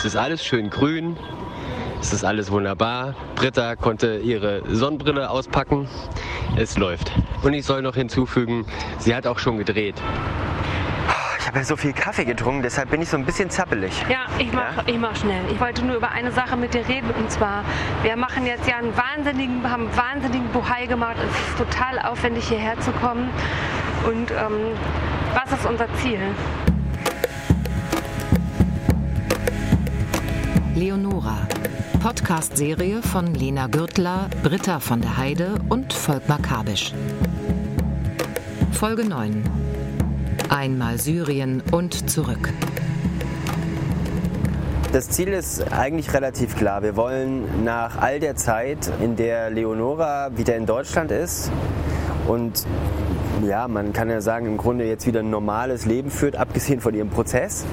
Es ist alles schön grün. Es ist alles wunderbar. Britta konnte ihre Sonnenbrille auspacken. Es läuft. Und ich soll noch hinzufügen, sie hat auch schon gedreht. Ich habe ja so viel Kaffee getrunken, deshalb bin ich so ein bisschen zappelig. Ja, ich mach, Ja? ich mach schnell. Ich wollte nur über eine Sache mit dir reden und zwar, wir machen jetzt ja einen wahnsinnigen, haben einen wahnsinnigen Buhai gemacht. Es ist total aufwendig hierher zu kommen. Und ähm, was ist unser Ziel? Leonora. Podcast-Serie von Lena Gürtler, Britta von der Heide und Volkmar Kabisch. Folge 9. Einmal Syrien und zurück. Das Ziel ist eigentlich relativ klar. Wir wollen nach all der Zeit, in der Leonora wieder in Deutschland ist und ja, man kann ja sagen, im Grunde jetzt wieder ein normales Leben führt, abgesehen von ihrem Prozess.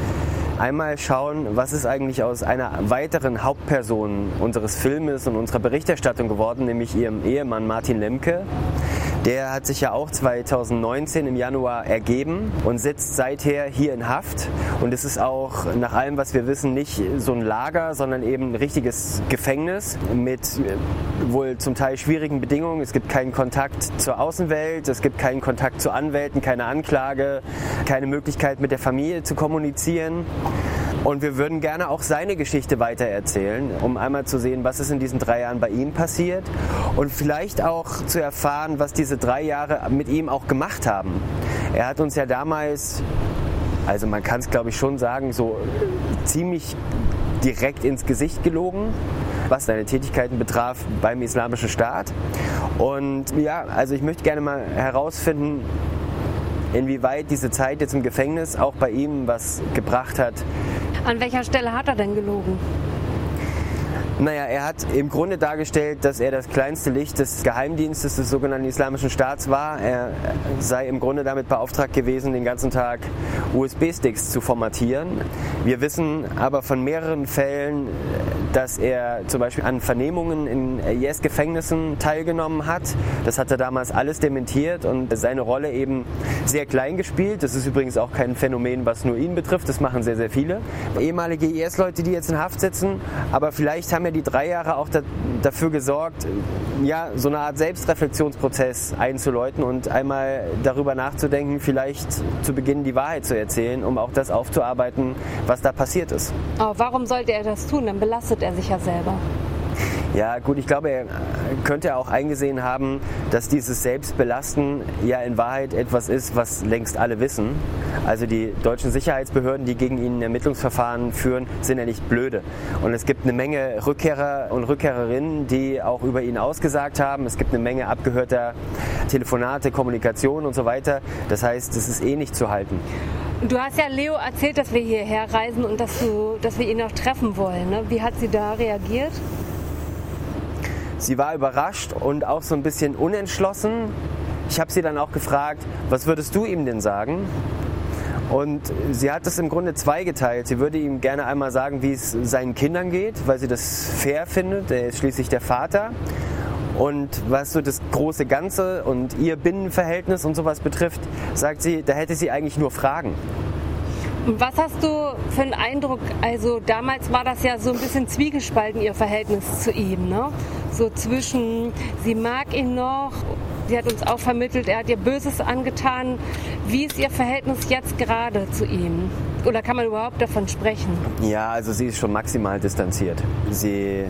Einmal schauen, was ist eigentlich aus einer weiteren Hauptperson unseres Filmes und unserer Berichterstattung geworden, nämlich ihrem Ehemann Martin Lemke. Der hat sich ja auch 2019 im Januar ergeben und sitzt seither hier in Haft. Und es ist auch nach allem, was wir wissen, nicht so ein Lager, sondern eben ein richtiges Gefängnis mit äh, wohl zum Teil schwierigen Bedingungen. Es gibt keinen Kontakt zur Außenwelt, es gibt keinen Kontakt zu Anwälten, keine Anklage, keine Möglichkeit mit der Familie zu kommunizieren. Und wir würden gerne auch seine Geschichte weitererzählen, um einmal zu sehen, was ist in diesen drei Jahren bei ihm passiert und vielleicht auch zu erfahren, was diese drei Jahre mit ihm auch gemacht haben. Er hat uns ja damals, also man kann es glaube ich schon sagen, so ziemlich direkt ins Gesicht gelogen, was seine Tätigkeiten betraf beim Islamischen Staat. Und ja, also ich möchte gerne mal herausfinden, inwieweit diese Zeit jetzt im Gefängnis auch bei ihm was gebracht hat, An welcher Stelle hat er denn gelogen? Naja, er hat im Grunde dargestellt, dass er das kleinste Licht des Geheimdienstes des sogenannten Islamischen Staats war. Er sei im Grunde damit beauftragt gewesen, den ganzen Tag USB-Sticks zu formatieren. Wir wissen aber von mehreren Fällen, dass er zum Beispiel an Vernehmungen in IS-Gefängnissen teilgenommen hat. Das hat er damals alles dementiert und seine Rolle eben sehr klein gespielt. Das ist übrigens auch kein Phänomen, was nur ihn betrifft. Das machen sehr, sehr viele. Ehemalige IS-Leute, die jetzt in Haft sitzen, aber vielleicht haben ja die drei Jahre auch da, dafür gesorgt, ja, so eine Art Selbstreflexionsprozess einzuläuten und einmal darüber nachzudenken, vielleicht zu Beginn die Wahrheit zu erzählen, um auch das aufzuarbeiten, was da passiert ist. Aber warum sollte er das tun? Dann belastet er sich ja selber. Ja, gut, ich glaube, er könnte auch eingesehen haben, dass dieses Selbstbelasten ja in Wahrheit etwas ist, was längst alle wissen. Also die deutschen Sicherheitsbehörden, die gegen ihn Ermittlungsverfahren führen, sind ja nicht blöde. Und es gibt eine Menge Rückkehrer und Rückkehrerinnen, die auch über ihn ausgesagt haben. Es gibt eine Menge abgehörter Telefonate, Kommunikation und so weiter. Das heißt, es ist eh nicht zu halten. Du hast ja Leo erzählt, dass wir hierher reisen und dass, du, dass wir ihn noch treffen wollen. Ne? Wie hat sie da reagiert? Sie war überrascht und auch so ein bisschen unentschlossen. Ich habe sie dann auch gefragt, was würdest du ihm denn sagen? Und sie hat es im Grunde zweigeteilt. Sie würde ihm gerne einmal sagen, wie es seinen Kindern geht, weil sie das fair findet. Er ist schließlich der Vater. Und was so das große Ganze und ihr Binnenverhältnis und sowas betrifft, sagt sie, da hätte sie eigentlich nur Fragen. Was hast du für einen Eindruck? Also damals war das ja so ein bisschen zwiegespalten, ihr Verhältnis zu ihm. Ne? So zwischen, sie mag ihn noch, sie hat uns auch vermittelt, er hat ihr Böses angetan. Wie ist ihr Verhältnis jetzt gerade zu ihm? Oder kann man überhaupt davon sprechen? Ja, also sie ist schon maximal distanziert. Sie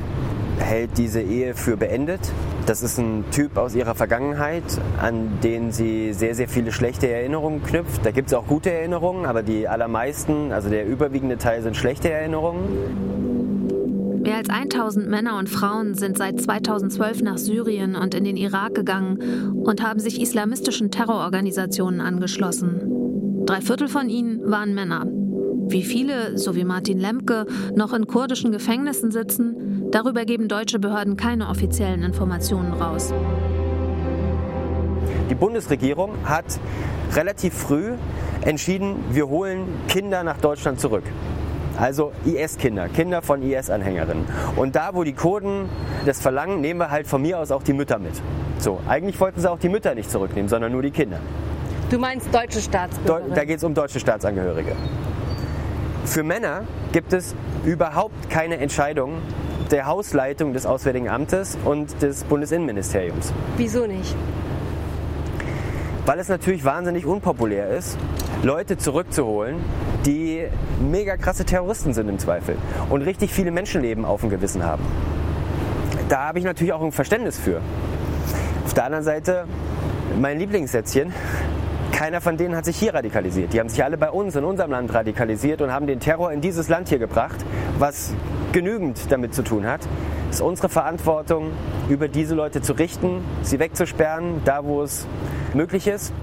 hält diese Ehe für beendet. Das ist ein Typ aus ihrer Vergangenheit, an den sie sehr, sehr viele schlechte Erinnerungen knüpft. Da gibt es auch gute Erinnerungen, aber die allermeisten, also der überwiegende Teil sind schlechte Erinnerungen. Mehr als 1000 Männer und Frauen sind seit 2012 nach Syrien und in den Irak gegangen und haben sich islamistischen Terrororganisationen angeschlossen. Drei Viertel von ihnen waren Männer. Wie viele, so wie Martin Lemke, noch in kurdischen Gefängnissen sitzen, darüber geben deutsche Behörden keine offiziellen Informationen raus. Die Bundesregierung hat relativ früh entschieden, wir holen Kinder nach Deutschland zurück. Also IS-Kinder, Kinder von IS-Anhängerinnen. Und da, wo die Kurden das verlangen, nehmen wir halt von mir aus auch die Mütter mit. So, eigentlich wollten sie auch die Mütter nicht zurücknehmen, sondern nur die Kinder. Du meinst deutsche Deu Staatsbürger? da geht es um deutsche Staatsangehörige. Für Männer gibt es überhaupt keine Entscheidung der Hausleitung des Auswärtigen Amtes und des Bundesinnenministeriums. Wieso nicht? Weil es natürlich wahnsinnig unpopulär ist, Leute zurückzuholen, die mega krasse Terroristen sind im Zweifel und richtig viele Menschenleben auf dem Gewissen haben. Da habe ich natürlich auch ein Verständnis für. Auf der anderen Seite, mein Lieblingssätzchen, keiner von denen hat sich hier radikalisiert. Die haben sich alle bei uns in unserem Land radikalisiert und haben den Terror in dieses Land hier gebracht, was genügend damit zu tun hat. Es ist unsere Verantwortung, über diese Leute zu richten, sie wegzusperren, da wo es möglich ist.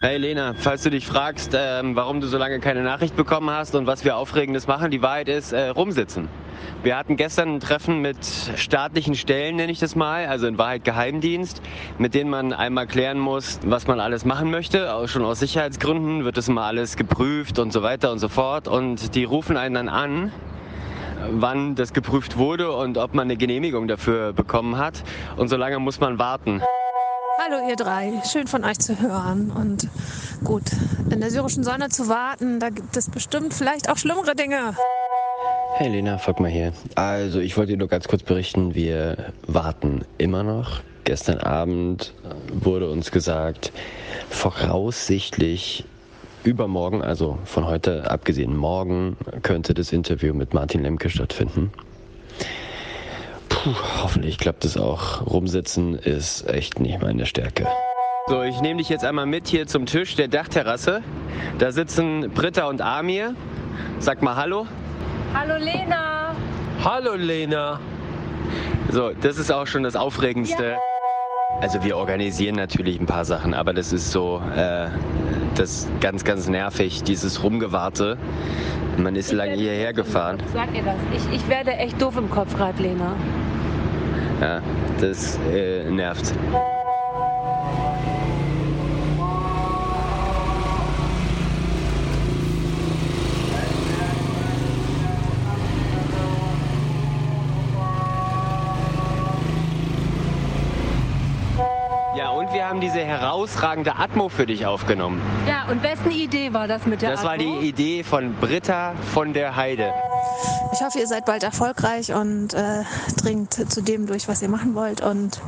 Hey Lena, falls du dich fragst, ähm, warum du so lange keine Nachricht bekommen hast und was wir Aufregendes machen, die Wahrheit ist, äh, rumsitzen. Wir hatten gestern ein Treffen mit staatlichen Stellen, nenne ich das mal, also in Wahrheit Geheimdienst, mit denen man einmal klären muss, was man alles machen möchte. Auch schon aus Sicherheitsgründen wird das mal alles geprüft und so weiter und so fort. Und die rufen einen dann an, wann das geprüft wurde und ob man eine Genehmigung dafür bekommen hat. Und so lange muss man warten. Hallo ihr drei, schön von euch zu hören. Und gut, in der syrischen Sonne zu warten, da gibt es bestimmt vielleicht auch schlimmere Dinge. Hey Lena, fuck mal hier. Also ich wollte dir nur ganz kurz berichten, wir warten immer noch. Gestern Abend wurde uns gesagt, voraussichtlich übermorgen, also von heute abgesehen, morgen könnte das Interview mit Martin Lemke stattfinden. Puh, hoffentlich klappt es auch. Rumsitzen ist echt nicht meine Stärke. So, ich nehme dich jetzt einmal mit hier zum Tisch der Dachterrasse. Da sitzen Britta und Amir. Sag mal Hallo. Hallo Lena. Hallo Lena. So, das ist auch schon das Aufregendste. Ja. Also wir organisieren natürlich ein paar Sachen, aber das ist so, äh, das ist ganz, ganz nervig, dieses Rumgewarte. Man ist ich lange hierher gefahren. Sag ihr das. Ich, ich werde echt doof im Kopf gerade, Lena. Ja, das äh, nervt. haben diese herausragende Atmo für dich aufgenommen. Ja, und wessen Idee war das mit der das Atmo? Das war die Idee von Britta von der Heide. Ich hoffe, ihr seid bald erfolgreich und äh, dringt zu dem durch, was ihr machen wollt und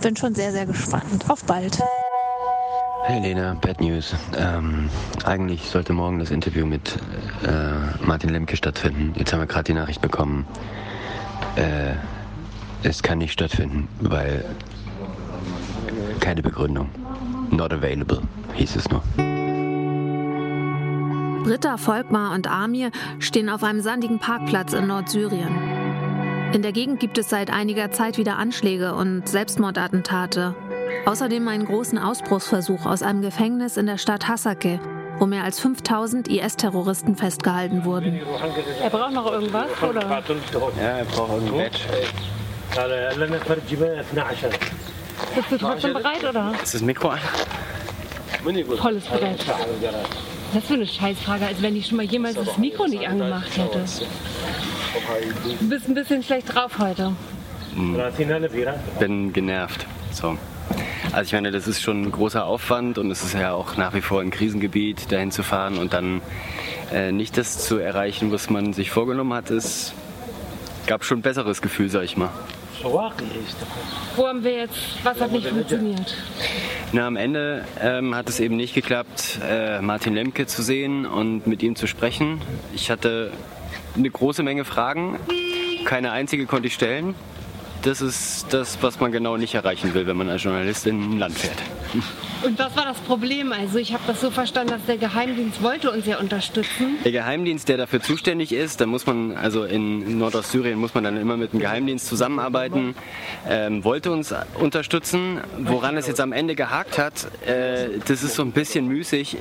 bin schon sehr, sehr gespannt. Auf bald. Hey Lena, Bad News. Ähm, eigentlich sollte morgen das Interview mit äh, Martin Lemke stattfinden. Jetzt haben wir gerade die Nachricht bekommen. Äh, es kann nicht stattfinden, weil keine Begründung. Not available, hieß es nur. Britta, Volkmar und Amir stehen auf einem sandigen Parkplatz in Nordsyrien. In der Gegend gibt es seit einiger Zeit wieder Anschläge und Selbstmordattentate. Außerdem einen großen Ausbruchsversuch aus einem Gefängnis in der Stadt Hasake, wo mehr als 5000 IS-Terroristen festgehalten wurden. Er braucht noch irgendwas, oder? Ja, er braucht irgendein Badge. Bist du trotzdem bereit, oder? Ist das Mikro an? Volles Brett. Das ist für eine Scheißfrage, als wenn ich schon mal jemals das Mikro nicht angemacht hätte. Du bist ein bisschen schlecht drauf heute. Bin genervt. So. Also ich meine, das ist schon ein großer Aufwand und es ist ja auch nach wie vor ein Krisengebiet, dahin zu fahren und dann äh, nicht das zu erreichen, was man sich vorgenommen hat, es gab schon ein besseres Gefühl, sag ich mal. Wo haben wir jetzt, was hat nicht funktioniert? Na, am Ende ähm, hat es eben nicht geklappt, äh, Martin Lemke zu sehen und mit ihm zu sprechen. Ich hatte eine große Menge Fragen, keine einzige konnte ich stellen das ist das, was man genau nicht erreichen will, wenn man als Journalist in ein Land fährt. Und was war das Problem? Also ich habe das so verstanden, dass der Geheimdienst wollte uns ja unterstützen. Der Geheimdienst, der dafür zuständig ist, da muss man, also in Nordostsyrien muss man dann immer mit dem Geheimdienst zusammenarbeiten, ähm, wollte uns unterstützen. Woran es jetzt am Ende gehakt hat, äh, das ist so ein bisschen müßig.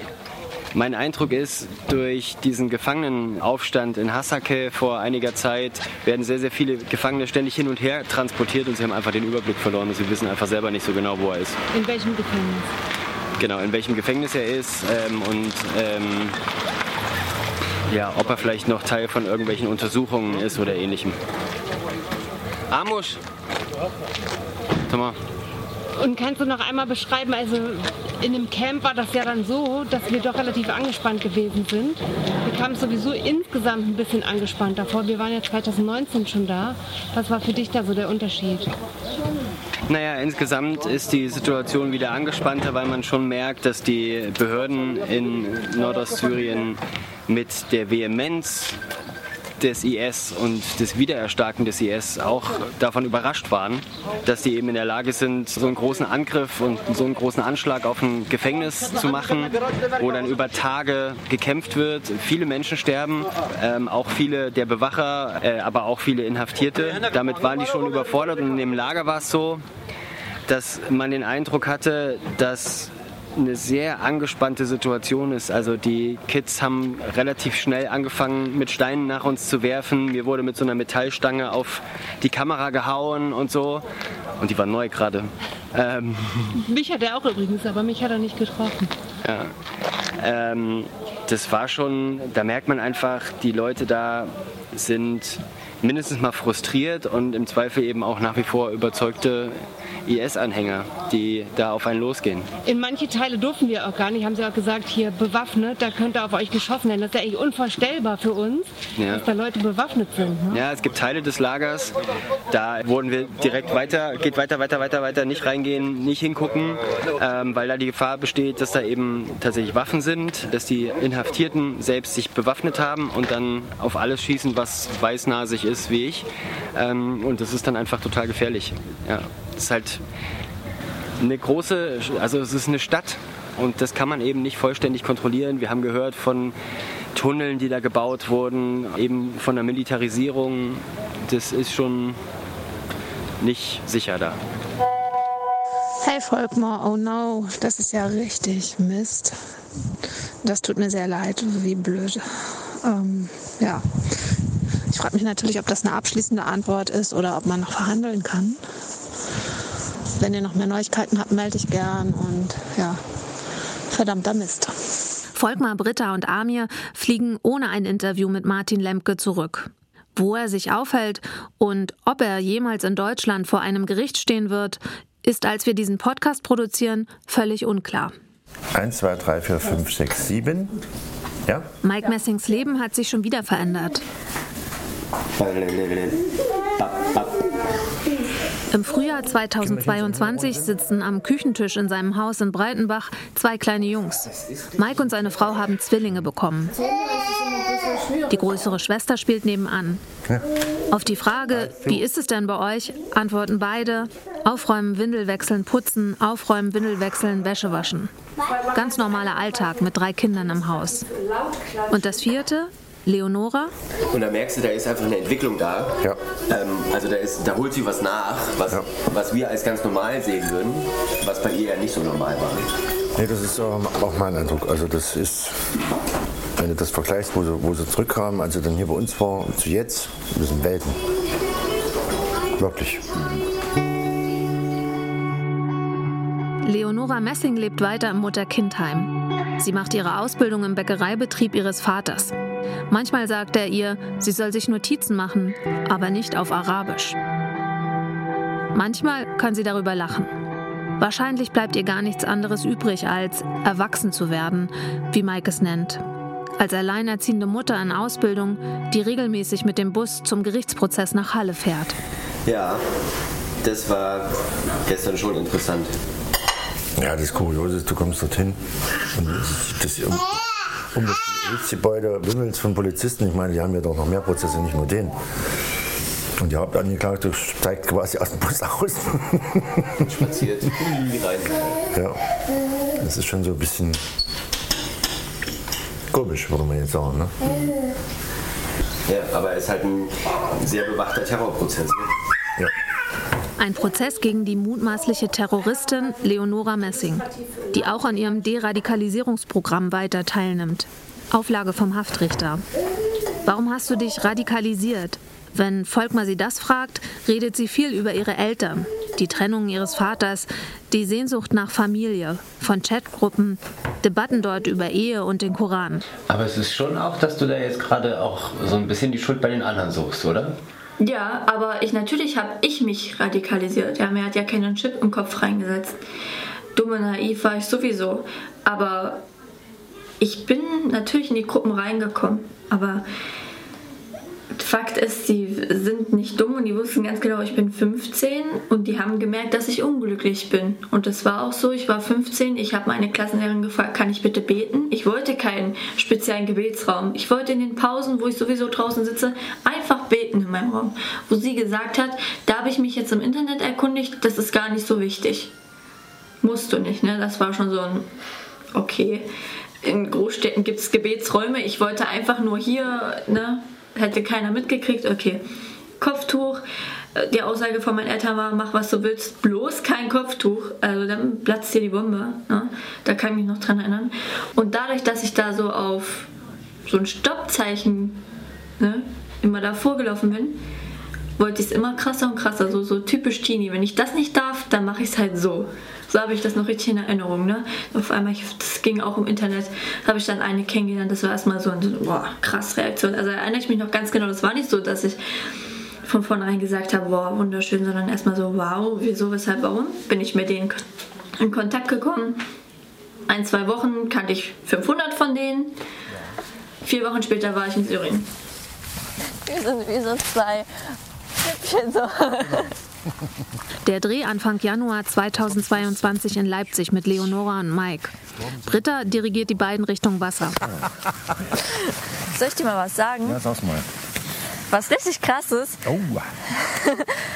Mein Eindruck ist, durch diesen Gefangenenaufstand in Hasake vor einiger Zeit werden sehr, sehr viele Gefangene ständig hin und her transportiert und sie haben einfach den Überblick verloren und sie wissen einfach selber nicht so genau, wo er ist. In welchem Gefängnis? Genau, in welchem Gefängnis er ist ähm, und ähm, ja, ob er vielleicht noch Teil von irgendwelchen Untersuchungen ist oder ähnlichem. Amusch! Thomas. Und kannst du noch einmal beschreiben, also in dem Camp war das ja dann so, dass wir doch relativ angespannt gewesen sind. Wir kamen sowieso insgesamt ein bisschen angespannt davor. Wir waren ja 2019 schon da. Was war für dich da so der Unterschied? Naja, insgesamt ist die Situation wieder angespannter, weil man schon merkt, dass die Behörden in Nordostsyrien mit der Vehemenz des IS und des Wiedererstarken des IS auch davon überrascht waren, dass die eben in der Lage sind, so einen großen Angriff und so einen großen Anschlag auf ein Gefängnis zu machen, wo dann über Tage gekämpft wird. Viele Menschen sterben, ähm, auch viele der Bewacher, äh, aber auch viele Inhaftierte. Damit waren die schon überfordert und in dem Lager war es so, dass man den Eindruck hatte, dass eine sehr angespannte Situation ist. Also die Kids haben relativ schnell angefangen, mit Steinen nach uns zu werfen. Mir wurde mit so einer Metallstange auf die Kamera gehauen und so. Und die war neu gerade. Ähm, mich hat er auch übrigens, aber mich hat er nicht getroffen. Ja. Ähm, das war schon, da merkt man einfach, die Leute da sind mindestens mal frustriert und im Zweifel eben auch nach wie vor überzeugte IS-Anhänger, die da auf einen losgehen. In manche Teile durften wir auch gar nicht, haben sie auch gesagt, hier bewaffnet, da könnte auf euch geschossen werden. Das ist ja eigentlich unvorstellbar für uns, ja. dass da Leute bewaffnet sind. Ne? Ja, es gibt Teile des Lagers, da wurden wir direkt weiter, geht weiter, weiter, weiter, weiter, nicht reingehen, nicht hingucken, ähm, weil da die Gefahr besteht, dass da eben tatsächlich Waffen sind, dass die Inhaftierten selbst sich bewaffnet haben und dann auf alles schießen, was weißnasig ist wie ich. Ähm, und das ist dann einfach total gefährlich. Ja. Es ist halt eine große, also es ist eine Stadt und das kann man eben nicht vollständig kontrollieren. Wir haben gehört von Tunneln, die da gebaut wurden, eben von der Militarisierung. Das ist schon nicht sicher da. Hey Volkmar, oh no, das ist ja richtig Mist. Das tut mir sehr leid, wie blöd. Ähm, ja, frage mich natürlich, ob das eine abschließende Antwort ist oder ob man noch verhandeln kann. Wenn ihr noch mehr Neuigkeiten habt, melde ich gern und ja, verdammter Mist. Volkmar, Britta und Amir fliegen ohne ein Interview mit Martin Lemke zurück. Wo er sich aufhält und ob er jemals in Deutschland vor einem Gericht stehen wird, ist, als wir diesen Podcast produzieren, völlig unklar. 1, 2, 3, 4, 5, 6, 7. Ja? Mike Messings Leben hat sich schon wieder verändert. Im Frühjahr 2022 sitzen am Küchentisch in seinem Haus in Breitenbach zwei kleine Jungs. Mike und seine Frau haben Zwillinge bekommen. Die größere Schwester spielt nebenan. Auf die Frage, wie ist es denn bei euch, antworten beide, aufräumen, Windel wechseln, putzen, aufräumen, Windel wechseln, Wäsche waschen. Ganz normaler Alltag mit drei Kindern im Haus. Und das vierte, Leonora. Und da merkst du, da ist einfach eine Entwicklung da. Ja. Ähm, also da, ist, da holt sie was nach, was, ja. was wir als ganz normal sehen würden, was bei ihr ja nicht so normal war. Nee, das ist ähm, auch mein Eindruck. Also das ist, wenn du das vergleichst, wo sie, wo sie zurückkamen, als sie dann hier bei uns war, zu jetzt, das sind Welten. Wirklich. Leonora Messing lebt weiter im Mutter-Kind-Heim. Sie macht ihre Ausbildung im Bäckereibetrieb ihres Vaters. Manchmal sagt er ihr, sie soll sich Notizen machen, aber nicht auf Arabisch. Manchmal kann sie darüber lachen. Wahrscheinlich bleibt ihr gar nichts anderes übrig, als erwachsen zu werden, wie Mike es nennt. Als alleinerziehende Mutter in Ausbildung, die regelmäßig mit dem Bus zum Gerichtsprozess nach Halle fährt. Ja, das war gestern schon interessant. Ja, das Kuriose ist, du kommst dorthin und das, das um das Gerichtsgebäude wimmelt von Polizisten. Ich meine, die haben ja doch noch mehr Prozesse, nicht nur den. Und die Hauptangeklagte steigt quasi aus dem Bus aus. Spaziert rein. Ja, das ist schon so ein bisschen komisch, würde man jetzt sagen. Ne? Ja, aber es ist halt ein sehr bewachter Terrorprozess. Ne? Ein Prozess gegen die mutmaßliche Terroristin Leonora Messing, die auch an ihrem Deradikalisierungsprogramm weiter teilnimmt. Auflage vom Haftrichter. Warum hast du dich radikalisiert? Wenn Volkmar sie das fragt, redet sie viel über ihre Eltern, die Trennung ihres Vaters, die Sehnsucht nach Familie, von Chatgruppen, Debatten dort über Ehe und den Koran. Aber es ist schon auch, dass du da jetzt gerade auch so ein bisschen die Schuld bei den anderen suchst, oder? Ja, aber ich natürlich habe ich mich radikalisiert. Ja, mir hat ja keinen Chip im Kopf reingesetzt. Dumme naiv war ich sowieso. Aber ich bin natürlich in die Gruppen reingekommen. Aber Fakt ist, sie sind nicht dumm und die wussten ganz genau, ich bin 15 und die haben gemerkt, dass ich unglücklich bin. Und das war auch so, ich war 15, ich habe meine Klassenlehrerin gefragt, kann ich bitte beten? Ich wollte keinen speziellen Gebetsraum. Ich wollte in den Pausen, wo ich sowieso draußen sitze, einfach beten in meinem Raum. Wo sie gesagt hat, da habe ich mich jetzt im Internet erkundigt, das ist gar nicht so wichtig. Musst du nicht, ne? Das war schon so ein, okay. In Großstädten gibt es Gebetsräume. Ich wollte einfach nur hier, ne? hätte keiner mitgekriegt, okay. Kopftuch. Äh, die Aussage von meinen Eltern war, mach was du willst, bloß kein Kopftuch. Also dann platzt dir die Bombe. Ne? Da kann ich mich noch dran erinnern. Und dadurch, dass ich da so auf so ein Stoppzeichen ne, immer davor gelaufen bin, wollte ich es immer krasser und krasser. So, so typisch Teenie. Wenn ich das nicht darf, dann mache ich es halt so. So habe ich das noch richtig in Erinnerung. Ne? Auf einmal, ich, das ging auch im Internet, habe ich dann eine kennengelernt. Das war erstmal so eine boah, krass Reaktion. Also erinnere ich mich noch ganz genau. Das war nicht so, dass ich von vornherein gesagt habe, boah, wunderschön, sondern erstmal so, wow, wieso, weshalb, warum? Bin ich mit denen in Kontakt gekommen. Ein, zwei Wochen kannte ich 500 von denen. Vier Wochen später war ich in Syrien. Wir sind wie so zwei Hübchen so. Der Dreh Anfang Januar 2022 in Leipzig mit Leonora und Mike. Britta dirigiert die beiden Richtung Wasser. Soll ich dir mal was sagen? Ja, sag's mal. Was richtig krass ist. Oh.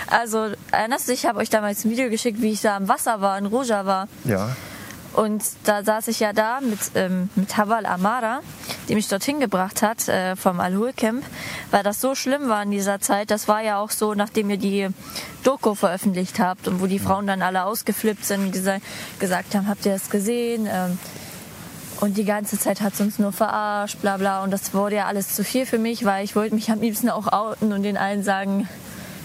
Also, erinnerst du dich, ich habe euch damals ein Video geschickt, wie ich da am Wasser war, in Roja war. Ja. Und da saß ich ja da mit, ähm, mit Hawal Amara, die mich dorthin gebracht hat äh, vom Al-Hul Camp, weil das so schlimm war in dieser Zeit. Das war ja auch so, nachdem ihr die Doku veröffentlicht habt und wo die Frauen dann alle ausgeflippt sind und diese, gesagt haben, habt ihr das gesehen? Ähm, und die ganze Zeit hat sie uns nur verarscht, bla bla. Und das wurde ja alles zu viel für mich, weil ich wollte mich am liebsten auch outen und den allen sagen,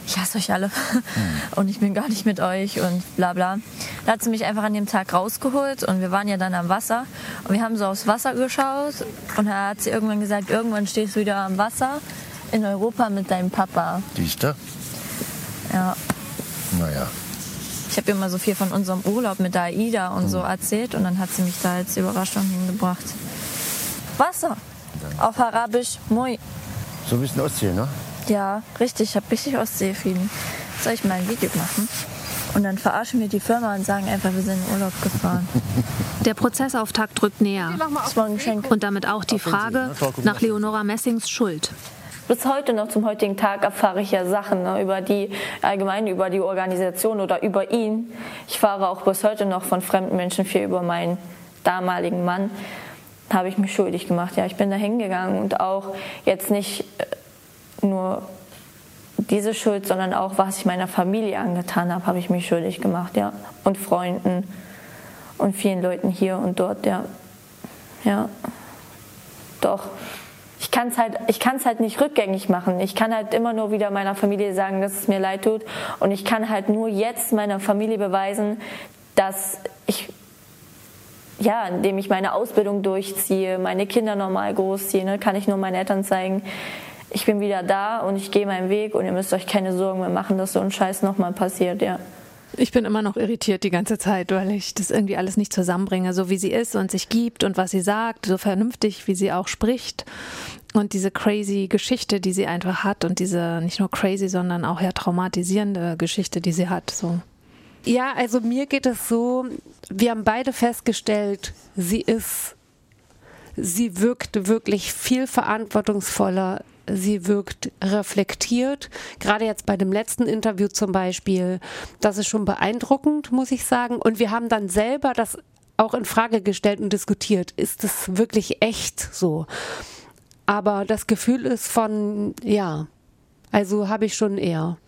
ich hasse euch alle und ich bin gar nicht mit euch und bla bla. Da hat sie mich einfach an dem Tag rausgeholt und wir waren ja dann am Wasser und wir haben so aufs Wasser geschaut und da hat sie irgendwann gesagt, irgendwann stehst du wieder am Wasser in Europa mit deinem Papa. Siehst du? Ja. Naja. Ich habe mal so viel von unserem Urlaub mit der AIDA und so erzählt und dann hat sie mich da als Überraschung hingebracht. Wasser. Auf Arabisch Moi. So ein bisschen Ostsee, ne? Ja, richtig. Ich habe richtig Ostsee-Feeling. Soll ich mal ein Video machen? Und dann verarschen wir die Firma und sagen einfach, wir sind in Urlaub gefahren. Der Prozessauftakt rückt näher. Das war ein Geschenk. Und damit auch die Frage nach Leonora Messings Schuld. Bis heute noch zum heutigen Tag erfahre ich ja Sachen ne, über die allgemein über die Organisation oder über ihn. Ich fahre auch bis heute noch von fremden Menschen viel über meinen damaligen Mann. Habe ich mich schuldig gemacht. Ja, ich bin da hingegangen und auch jetzt nicht äh, nur diese Schuld, sondern auch was ich meiner Familie angetan habe, habe ich mich schuldig gemacht, ja, und Freunden und vielen Leuten hier und dort, ja, ja, doch. Ich kann es halt, halt nicht rückgängig machen. Ich kann halt immer nur wieder meiner Familie sagen, dass es mir leid tut. Und ich kann halt nur jetzt meiner Familie beweisen, dass ich, ja, indem ich meine Ausbildung durchziehe, meine Kinder normal großziehe, ne, kann ich nur meinen Eltern zeigen, ich bin wieder da und ich gehe meinen Weg und ihr müsst euch keine Sorgen mehr machen, dass so ein Scheiß nochmal passiert, ja. Ich bin immer noch irritiert die ganze Zeit, weil ich das irgendwie alles nicht zusammenbringe, so wie sie ist und sich gibt und was sie sagt, so vernünftig, wie sie auch spricht. Und diese crazy Geschichte, die sie einfach hat und diese nicht nur crazy, sondern auch ja traumatisierende Geschichte, die sie hat. So. Ja, also mir geht es so, wir haben beide festgestellt, sie ist, sie wirkt wirklich viel verantwortungsvoller sie wirkt reflektiert. Gerade jetzt bei dem letzten Interview zum Beispiel, das ist schon beeindruckend, muss ich sagen. Und wir haben dann selber das auch in Frage gestellt und diskutiert. Ist es wirklich echt so? Aber das Gefühl ist von, ja, also habe ich schon eher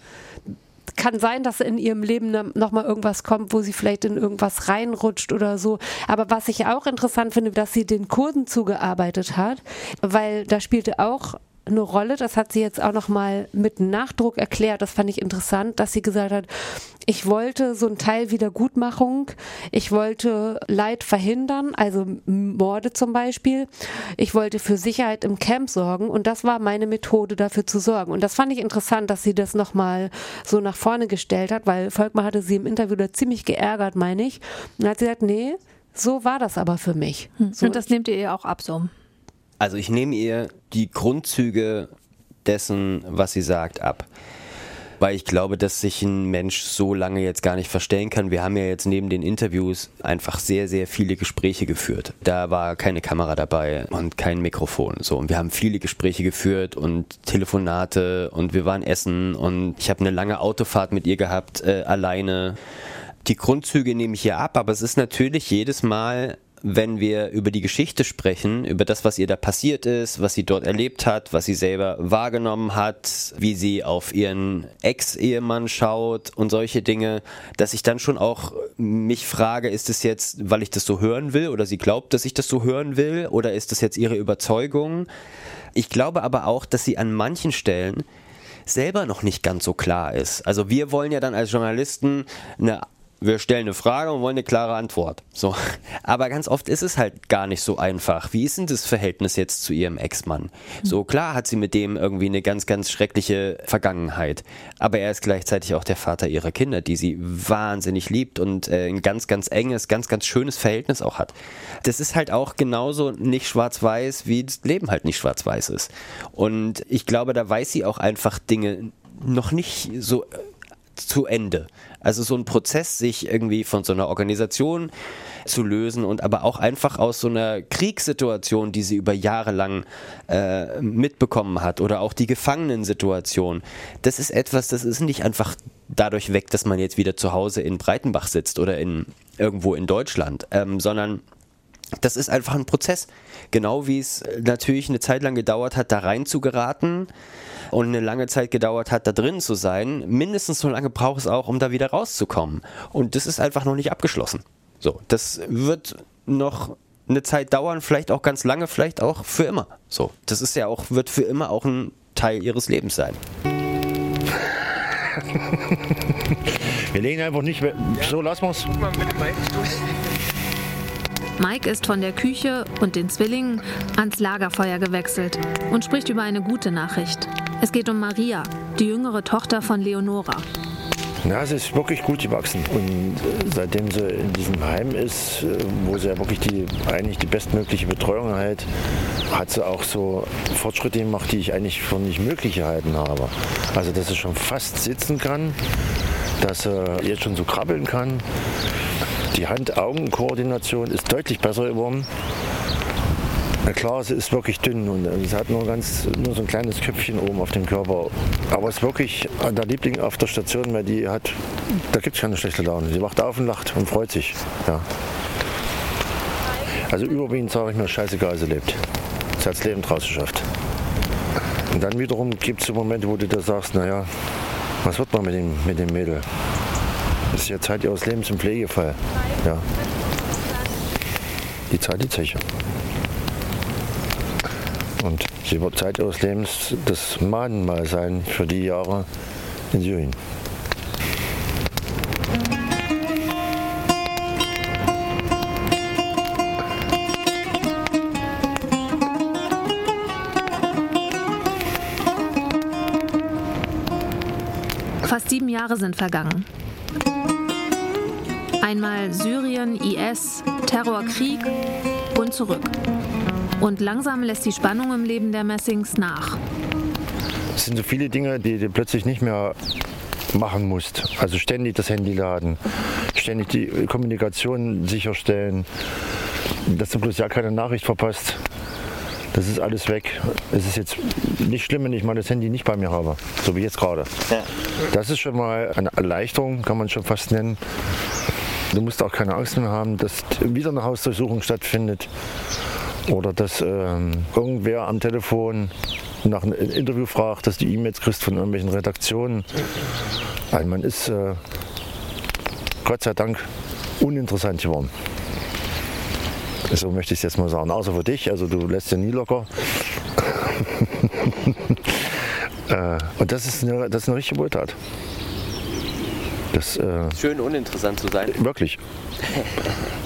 kann sein, dass in ihrem Leben nochmal irgendwas kommt, wo sie vielleicht in irgendwas reinrutscht oder so. Aber was ich auch interessant finde, dass sie den Kurden zugearbeitet hat, weil da spielte auch eine Rolle. Das hat sie jetzt auch noch mal mit Nachdruck erklärt. Das fand ich interessant, dass sie gesagt hat, ich wollte so einen Teil Wiedergutmachung. Ich wollte Leid verhindern, also Morde zum Beispiel. Ich wollte für Sicherheit im Camp sorgen und das war meine Methode, dafür zu sorgen. Und das fand ich interessant, dass sie das noch mal so nach vorne gestellt hat, weil Volkmar hatte sie im Interview da ziemlich geärgert, meine ich. Und hat sie gesagt, nee, so war das aber für mich. Hm. So Und das nehmt ihr ihr auch ab so? Also ich nehme ihr die Grundzüge dessen, was sie sagt, ab. Weil ich glaube, dass sich ein Mensch so lange jetzt gar nicht verstellen kann. Wir haben ja jetzt neben den Interviews einfach sehr, sehr viele Gespräche geführt. Da war keine Kamera dabei und kein Mikrofon. So, und wir haben viele Gespräche geführt und Telefonate und wir waren essen und ich habe eine lange Autofahrt mit ihr gehabt, äh, alleine. Die Grundzüge nehme ich hier ab, aber es ist natürlich jedes Mal wenn wir über die Geschichte sprechen, über das, was ihr da passiert ist, was sie dort erlebt hat, was sie selber wahrgenommen hat, wie sie auf ihren Ex-Ehemann schaut und solche Dinge, dass ich dann schon auch mich frage, ist es jetzt, weil ich das so hören will oder sie glaubt, dass ich das so hören will oder ist das jetzt ihre Überzeugung? Ich glaube aber auch, dass sie an manchen Stellen selber noch nicht ganz so klar ist. Also wir wollen ja dann als Journalisten eine wir stellen eine Frage und wollen eine klare Antwort. So. Aber ganz oft ist es halt gar nicht so einfach. Wie ist denn das Verhältnis jetzt zu ihrem Ex-Mann? So klar hat sie mit dem irgendwie eine ganz, ganz schreckliche Vergangenheit. Aber er ist gleichzeitig auch der Vater ihrer Kinder, die sie wahnsinnig liebt und äh, ein ganz, ganz enges, ganz, ganz schönes Verhältnis auch hat. Das ist halt auch genauso nicht schwarz-weiß, wie das Leben halt nicht schwarz-weiß ist. Und ich glaube, da weiß sie auch einfach Dinge noch nicht so zu Ende. Also so ein Prozess, sich irgendwie von so einer Organisation zu lösen und aber auch einfach aus so einer Kriegssituation, die sie über Jahre lang äh, mitbekommen hat oder auch die Gefangenensituation. Das ist etwas, das ist nicht einfach dadurch weg, dass man jetzt wieder zu Hause in Breitenbach sitzt oder in irgendwo in Deutschland, ähm, sondern das ist einfach ein Prozess. Genau wie es natürlich eine Zeit lang gedauert hat, da rein zu geraten und eine lange Zeit gedauert hat, da drin zu sein. Mindestens so lange braucht es auch, um da wieder rauszukommen. Und das ist einfach noch nicht abgeschlossen. So, das wird noch eine Zeit dauern, vielleicht auch ganz lange, vielleicht auch für immer. So, das ist ja auch, wird für immer auch ein Teil ihres Lebens sein. Wir legen einfach nicht mehr. So, lassen wir es. Mike ist von der Küche und den Zwillingen ans Lagerfeuer gewechselt und spricht über eine gute Nachricht. Es geht um Maria, die jüngere Tochter von Leonora. Ja, sie ist wirklich gut gewachsen. Und äh, seitdem sie in diesem Heim ist, äh, wo sie ja wirklich die, eigentlich die bestmögliche Betreuung erhält, hat sie auch so Fortschritte gemacht, die ich eigentlich für nicht möglich gehalten habe. Also, dass sie schon fast sitzen kann, dass sie jetzt schon so krabbeln kann. Die Hand-Augen-Koordination ist deutlich besser geworden. Na klar, sie ist wirklich dünn und sie hat nur, ganz, nur so ein kleines Köpfchen oben auf dem Körper. Aber es ist wirklich der Liebling auf der Station, weil die hat, da gibt es keine schlechte Laune. Sie wacht auf und lacht und freut sich. Ja. Also überwiegend sage ich mir, scheißegal, sie lebt. Sie hat das Leben draus geschafft. Und dann wiederum gibt es so Momente, wo du da sagst, naja, was wird man mit dem, mit dem Mädel? Das ist ja Zeit ihres Lebens im Pflegefall. Ja. Die Zeit die Zeche. Und sie wird Zeit ihres Lebens das Mahnmal sein für die Jahre in Syrien. Fast sieben Jahre sind vergangen. Einmal Syrien, IS, Terror, Krieg und zurück. Und langsam lässt die Spannung im Leben der Messings nach. Es sind so viele Dinge, die du plötzlich nicht mehr machen musst. Also ständig das Handy laden, ständig die Kommunikation sicherstellen, dass du bloß ja keine Nachricht verpasst. Das ist alles weg. Es ist jetzt nicht schlimm, wenn ich mal das Handy nicht bei mir habe, so wie jetzt gerade. Ja. Das ist schon mal eine Erleichterung, kann man schon fast nennen. Du musst auch keine Angst mehr haben, dass wieder eine Hausdurchsuchung stattfindet oder dass ähm, irgendwer am Telefon nach einem Interview fragt, dass du E-Mails kriegst von irgendwelchen Redaktionen. Weil man ist äh, Gott sei Dank uninteressant geworden. So möchte ich es jetzt mal sagen. Außer für dich, also du lässt ja nie locker. äh, und das ist, eine, das ist eine richtige Wohltat. Das, äh, Schön uninteressant zu sein. Wirklich.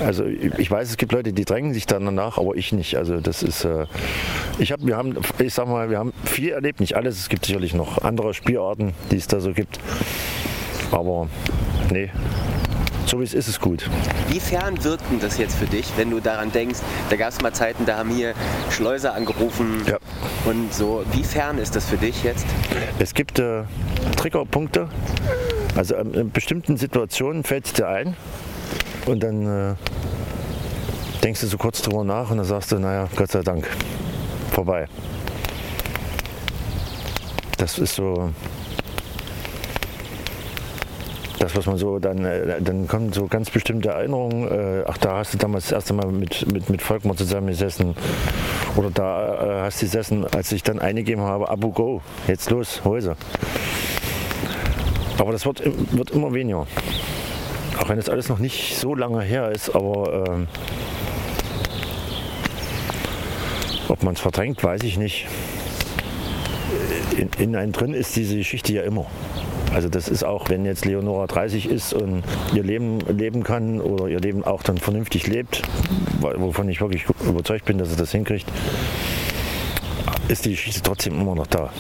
Also ich weiß, es gibt Leute, die drängen sich dann danach, aber ich nicht. Also das ist, äh, ich habe, wir haben, ich sag mal, wir haben viel erlebt, nicht alles. Es gibt sicherlich noch andere Spielarten, die es da so gibt. Aber nee, so wie es ist, ist gut. Wie fern wirkt denn das jetzt für dich, wenn du daran denkst, da gab es mal Zeiten, da haben hier Schleuser angerufen ja. und so. Wie fern ist das für dich jetzt? Es gibt äh, Triggerpunkte. Also in bestimmten Situationen fällt es dir ein und dann äh, denkst du so kurz drüber nach und dann sagst du, naja, Gott sei Dank, vorbei. Das ist so, das, was man so dann, äh, dann kommen so ganz bestimmte Erinnerungen. Äh, ach, da hast du damals das erste Mal mit, mit, mit Volkmar zusammengesessen. Oder da äh, hast du gesessen, als ich dann eingegeben habe, Abu Go, jetzt los, Häuser. Aber das wird, wird immer weniger. Auch wenn es alles noch nicht so lange her ist, aber ähm, ob man es verdrängt, weiß ich nicht. In, in einem drin ist diese Geschichte ja immer. Also das ist auch, wenn jetzt Leonora 30 ist und ihr Leben leben kann oder ihr Leben auch dann vernünftig lebt, wovon ich wirklich überzeugt bin, dass sie das hinkriegt, ist die Geschichte trotzdem immer noch da.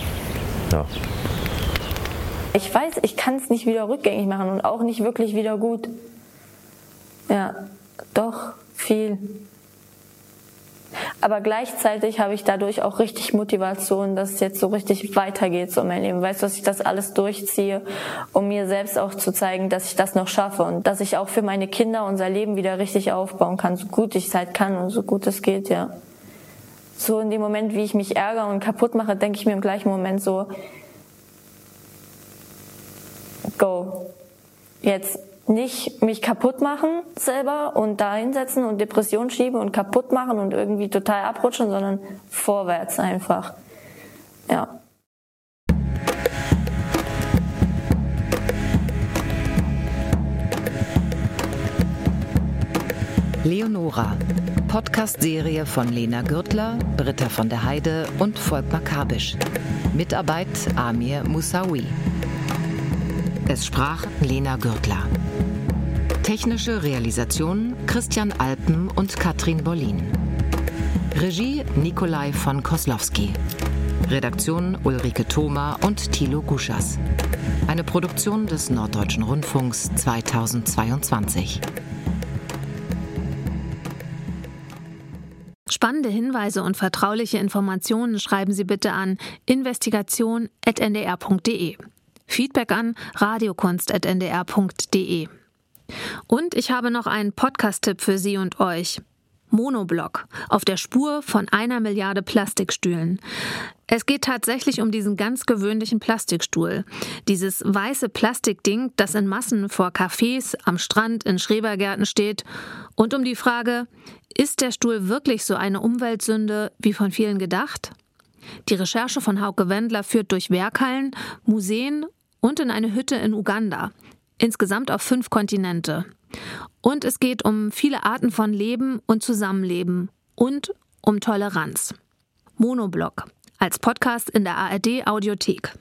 Ja. Ich weiß, ich kann es nicht wieder rückgängig machen und auch nicht wirklich wieder gut. Ja, doch, viel. Aber gleichzeitig habe ich dadurch auch richtig Motivation, dass es jetzt so richtig weitergeht so mein Leben. Weißt du, dass ich das alles durchziehe, um mir selbst auch zu zeigen, dass ich das noch schaffe und dass ich auch für meine Kinder unser Leben wieder richtig aufbauen kann, so gut ich es halt kann und so gut es geht, ja. So in dem Moment, wie ich mich ärgere und kaputt mache, denke ich mir im gleichen Moment so, go. Jetzt nicht mich kaputt machen selber und da hinsetzen und Depression schieben und kaputt machen und irgendwie total abrutschen, sondern vorwärts einfach. Ja. Leonora, Podcast-Serie von Lena Gürtler, Britta von der Heide und Volkmar Kabisch. Mitarbeit Amir Moussaoui. Es sprach Lena Gürtler. Technische Realisation Christian Alpen und Katrin Bollin. Regie Nikolai von Koslowski. Redaktion Ulrike Thoma und Thilo Guschas. Eine Produktion des Norddeutschen Rundfunks 2022. Spannende Hinweise und vertrauliche Informationen schreiben Sie bitte an investigation.ndr.de. Feedback an radiokunst.ndr.de. Und ich habe noch einen Podcast-Tipp für Sie und euch. Monoblock auf der Spur von einer Milliarde Plastikstühlen. Es geht tatsächlich um diesen ganz gewöhnlichen Plastikstuhl. Dieses weiße Plastikding, das in Massen vor Cafés, am Strand, in Schrebergärten steht. Und um die Frage, ist der Stuhl wirklich so eine Umweltsünde wie von vielen gedacht? Die Recherche von Hauke Wendler führt durch Werkhallen, Museen und in eine Hütte in Uganda insgesamt auf fünf Kontinente. Und es geht um viele Arten von Leben und Zusammenleben und um Toleranz. Monoblock als Podcast in der ARD Audiothek.